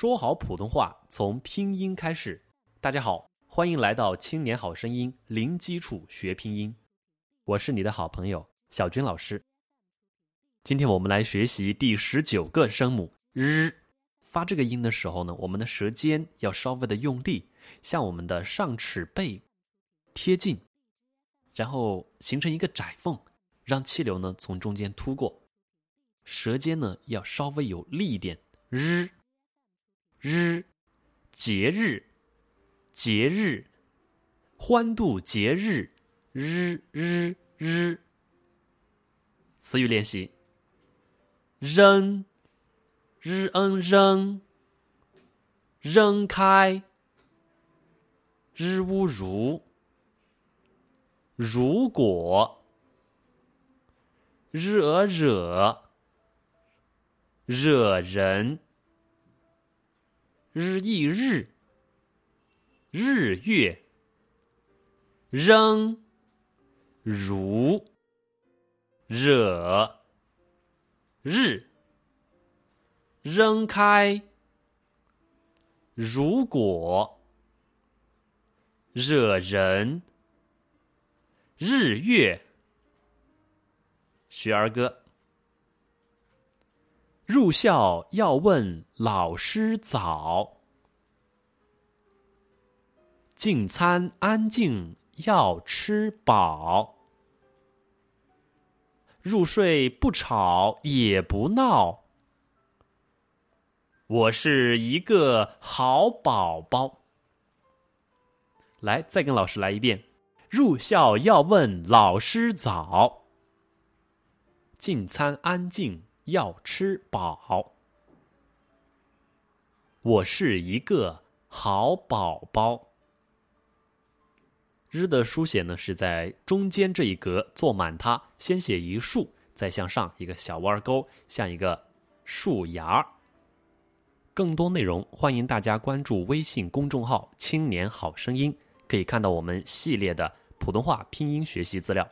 说好普通话从拼音开始。大家好，欢迎来到《青年好声音》，零基础学拼音。我是你的好朋友小军老师。今天我们来学习第十九个声母日。发这个音的时候呢，我们的舌尖要稍微的用力，向我们的上齿背贴近，然后形成一个窄缝，让气流呢从中间突过。舌尖呢要稍微有力一点。日，日，节日，节日，欢度节日，日日日。词语练习：扔。日恩扔，扔开；日乌如，如果；日俄惹，惹人；日翌日，日月；扔，如，惹，日。扔开，如果，惹人，日月，学儿歌。入校要问老师早，进餐安静要吃饱，入睡不吵也不闹。我是一个好宝宝。来，再跟老师来一遍：入校要问老师早，进餐安静要吃饱。我是一个好宝宝。日的书写呢，是在中间这一格做满它，先写一竖，再向上一个小弯钩，像一个树芽。更多内容，欢迎大家关注微信公众号“青年好声音”，可以看到我们系列的普通话拼音学习资料。